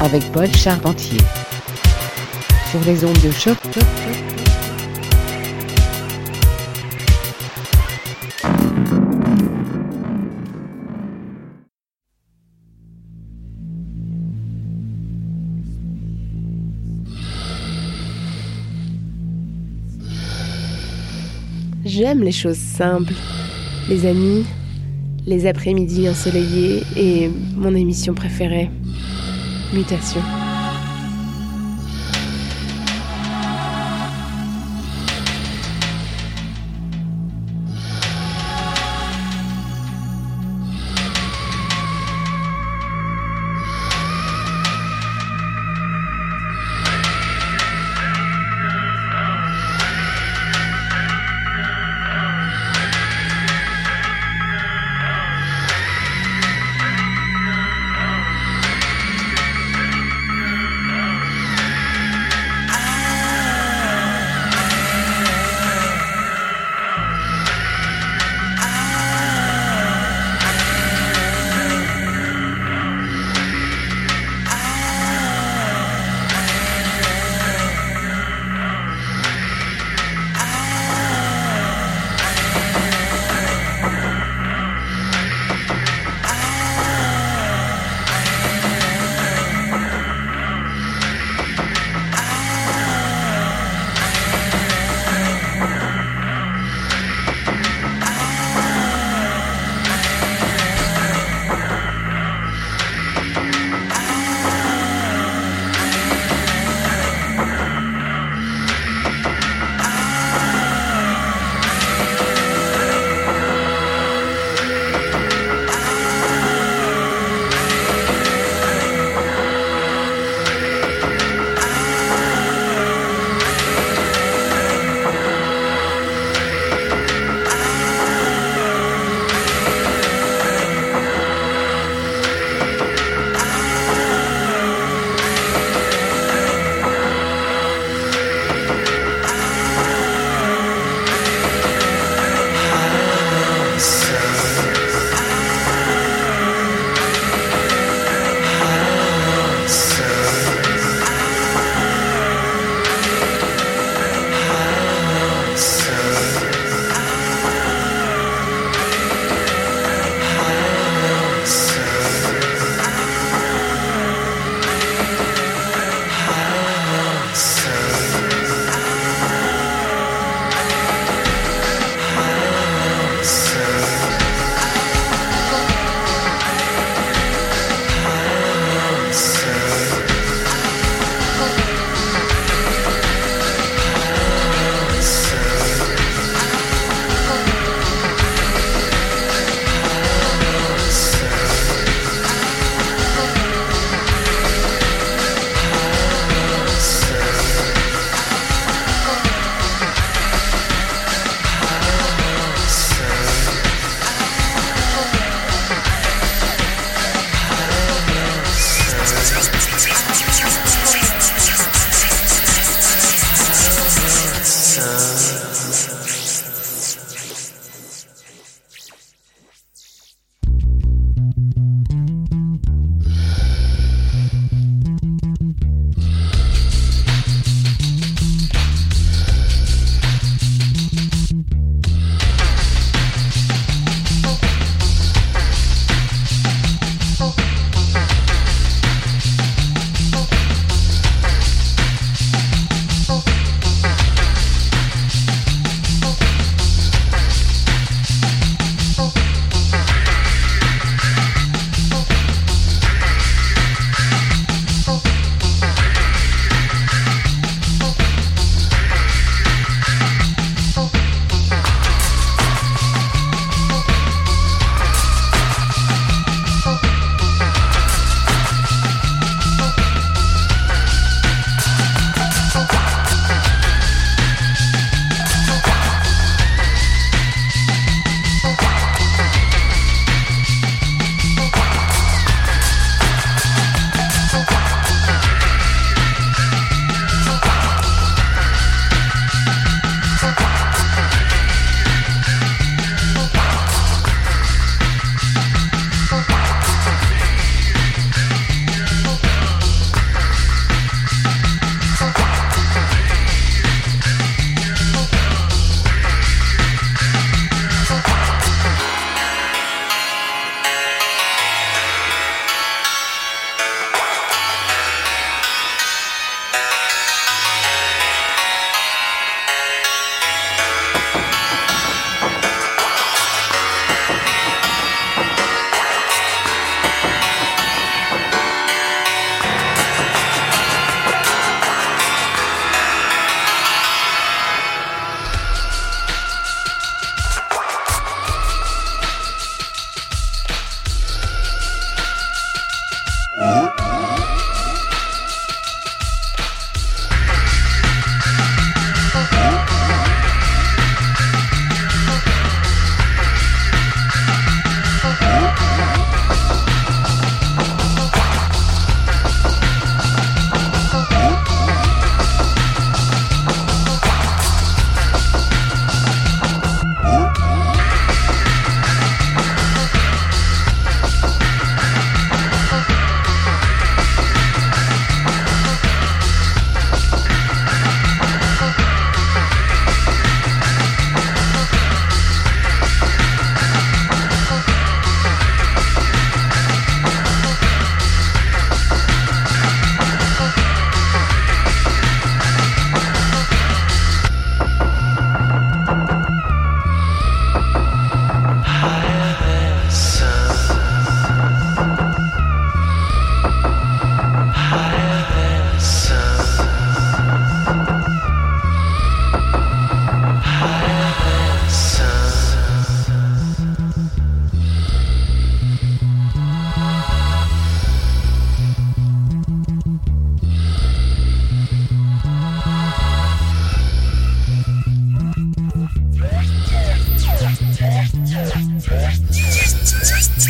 avec Paul Charpentier. Sur les ondes de choc. J'aime les choses simples, les amis, les après-midi ensoleillés et mon émission préférée, Mutation.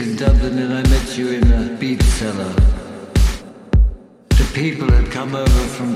in Dublin and I met you in a beat cellar. The people had come over from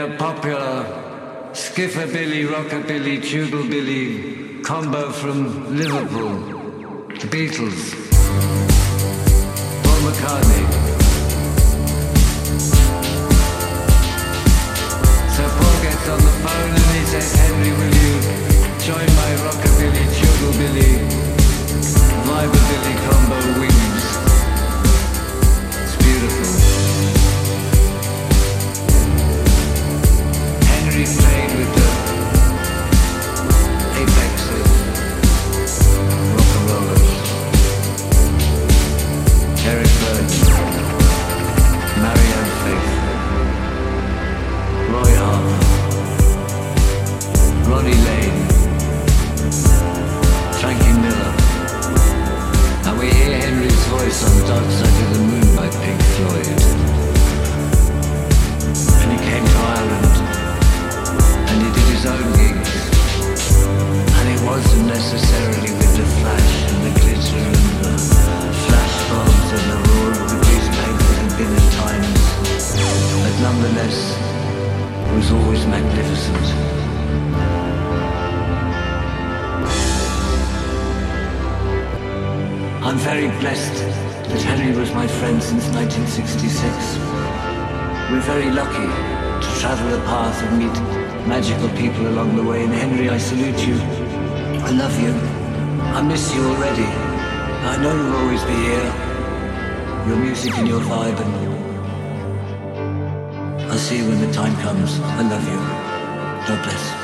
a popular skifferbilly, rockabilly, tubal billy combo from Liverpool, the Beatles. comes, I love you. God bless.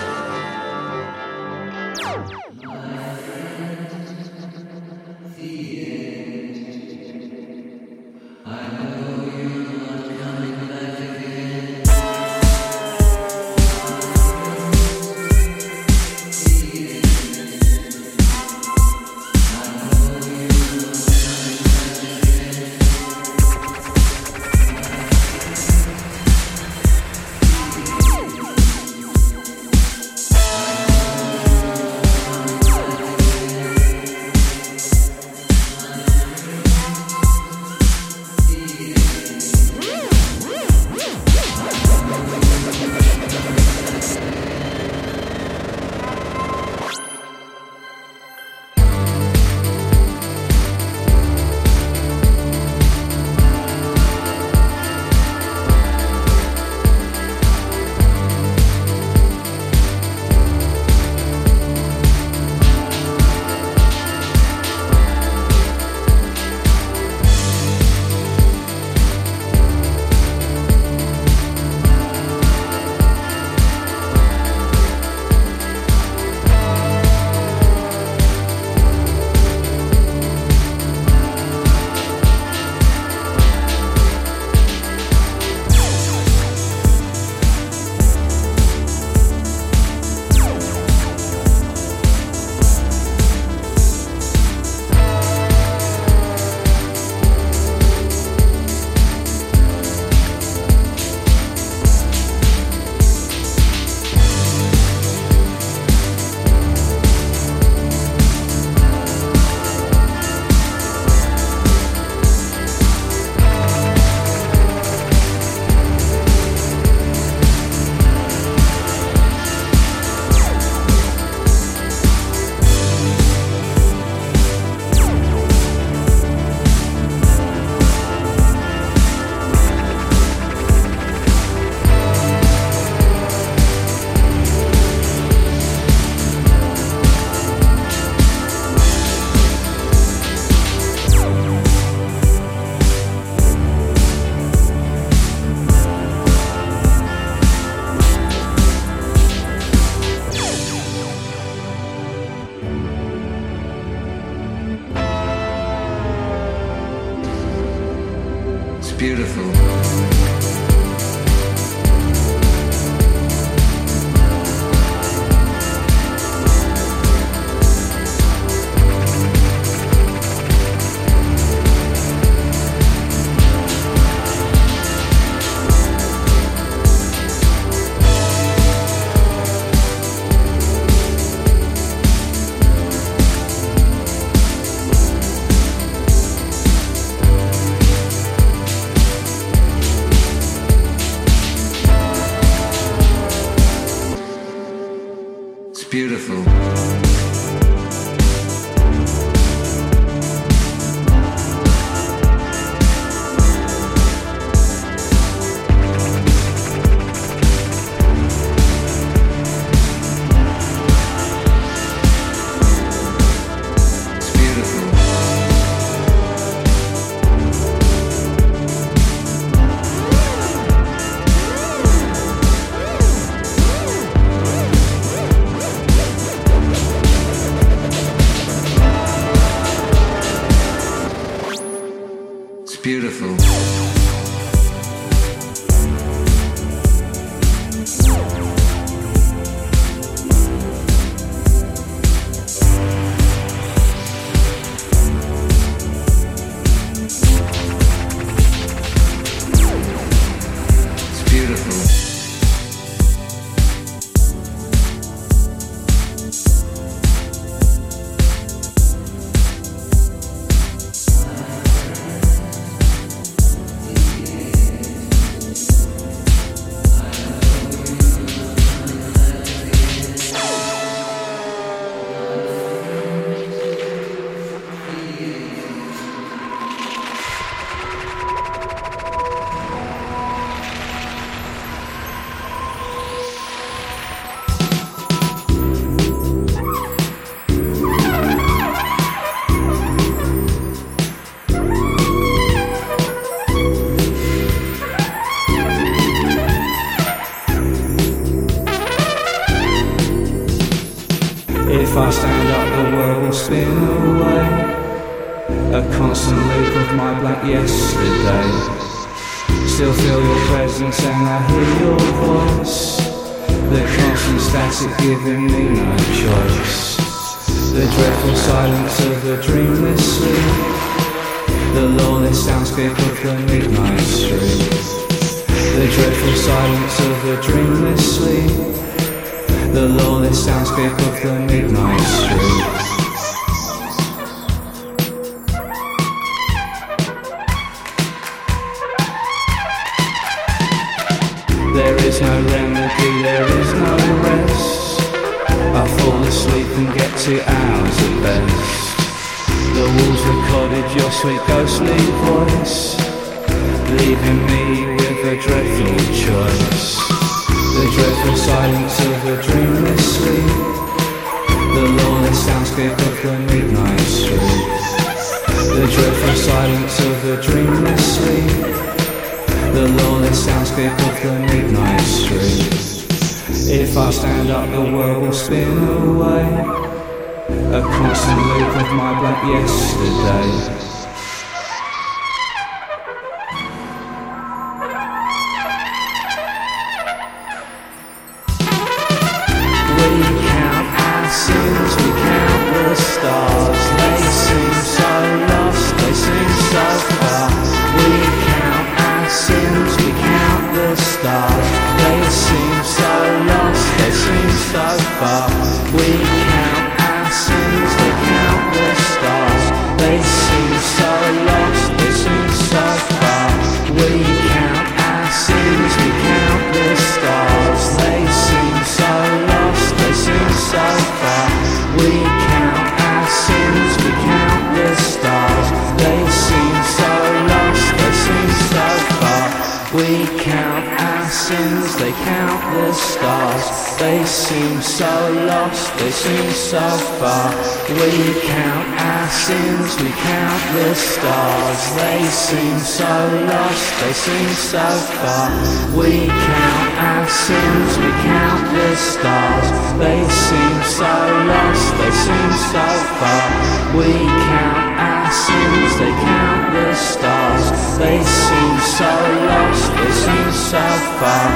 so far. We count our sins, we count the stars. They seem so lost, they seem so far. We count our sins, we count the stars. They seem so lost, they seem so far. We count our sins, they count the stars. They seem so lost, they seem so far.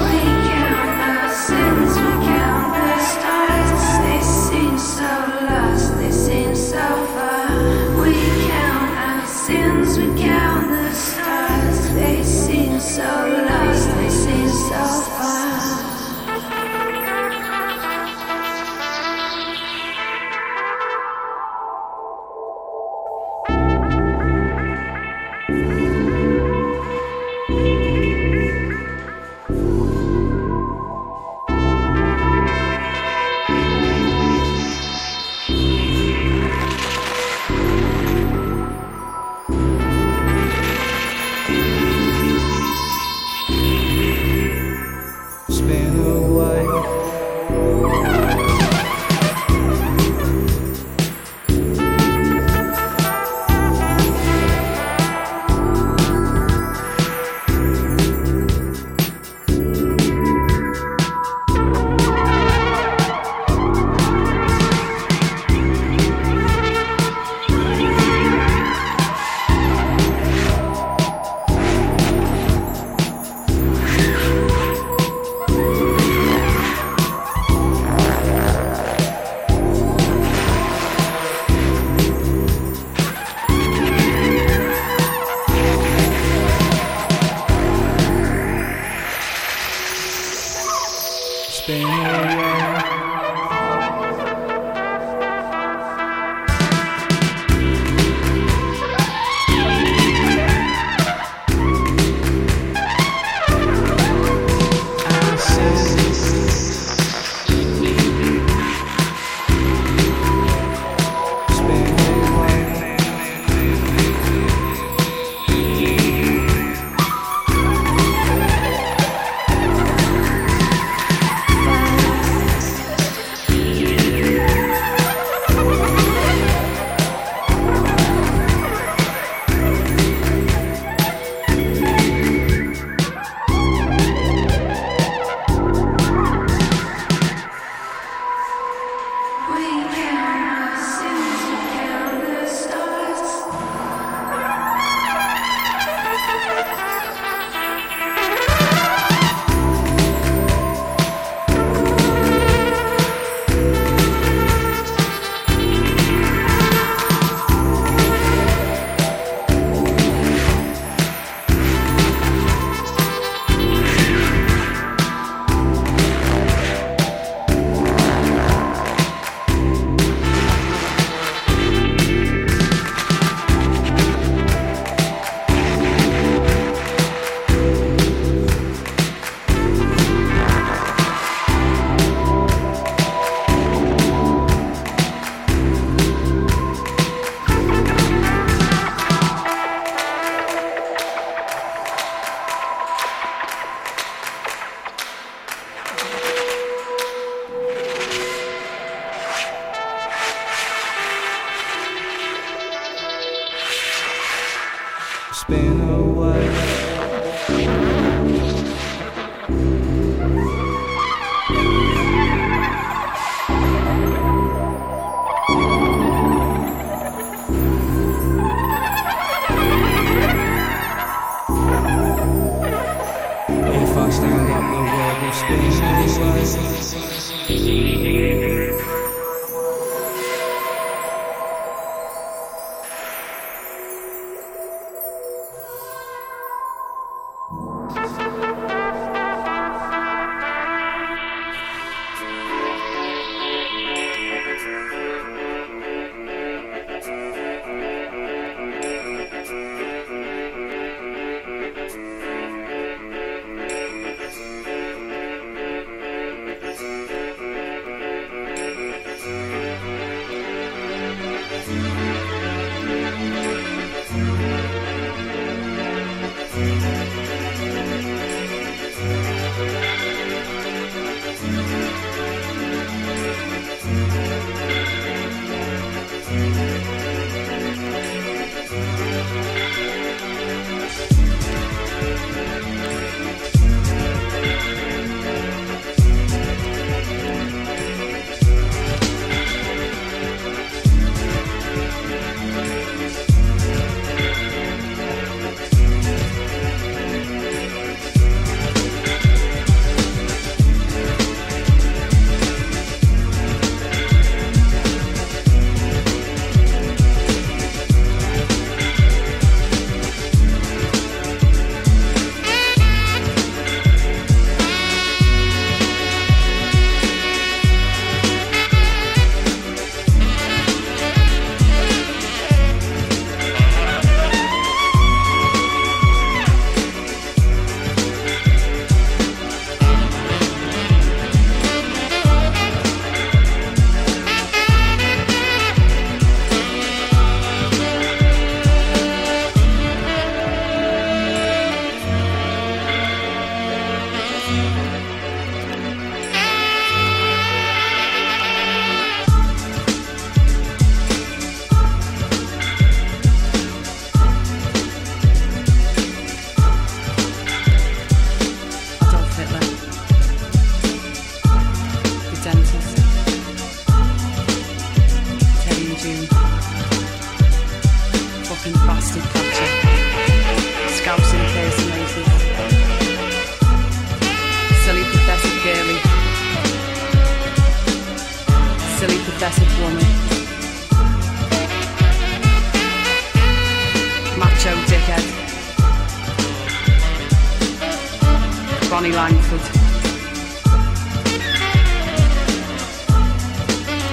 We count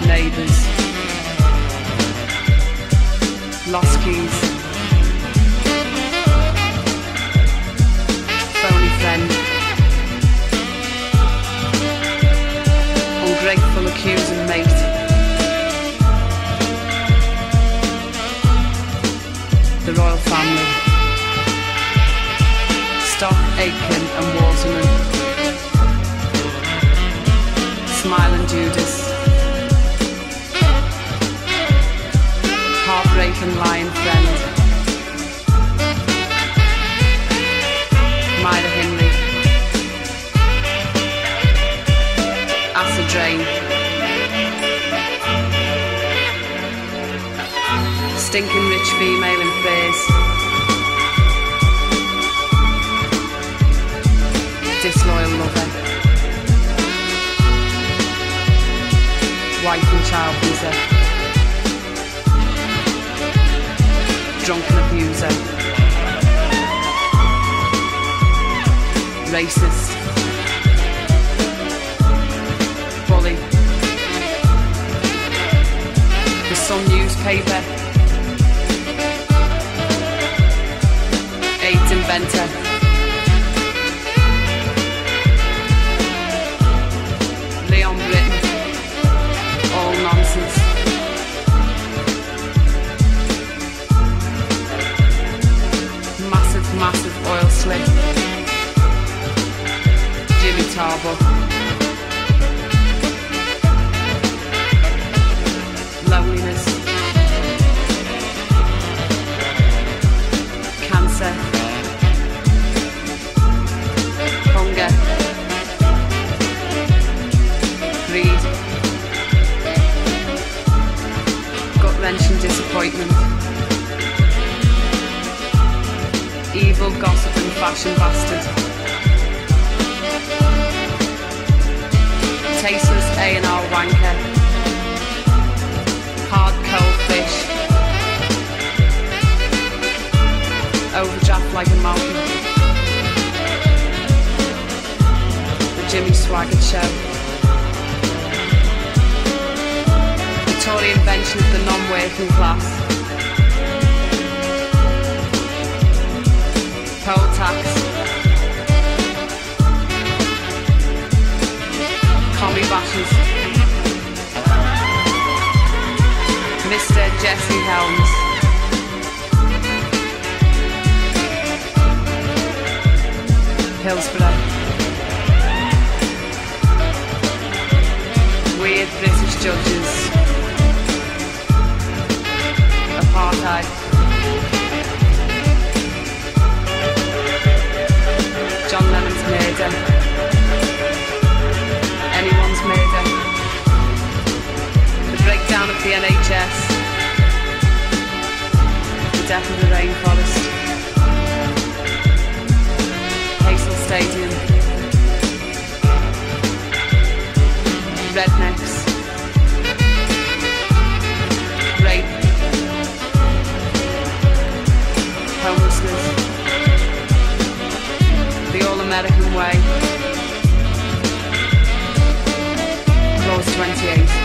neighbours, lost keys, phony friend, ungrateful accusing mate, the royal family, Stock, Aitken and Waterman, smiling Judas. mountain lion friend. Myra Hindley, Acid Rain. Stinking rich female in phase. Disloyal lover. wife and child visa. Drunken abuser. Racist. Bully. The Sun newspaper. AIDS inventor. Tarbuck. Loneliness. Cancer. Hunger. Greed. Gut wrenching disappointment. Evil gossip and fashion bastard. A&R. Hard cold fish. Oh, Overdraft like a mountain. The Jimmy Swaggart Show. The Tory invention of the non-working class. Poll tax. commie bashes. Mr. Jesse Helms. Hillsborough. Weird British judges. Apartheid. John Lennon's murder anyone's murder. The breakdown of the NHS. Death of the rainforest. Heysel Stadium. Rednecks. Rape. Homelessness. The All-American Way. Clause 28.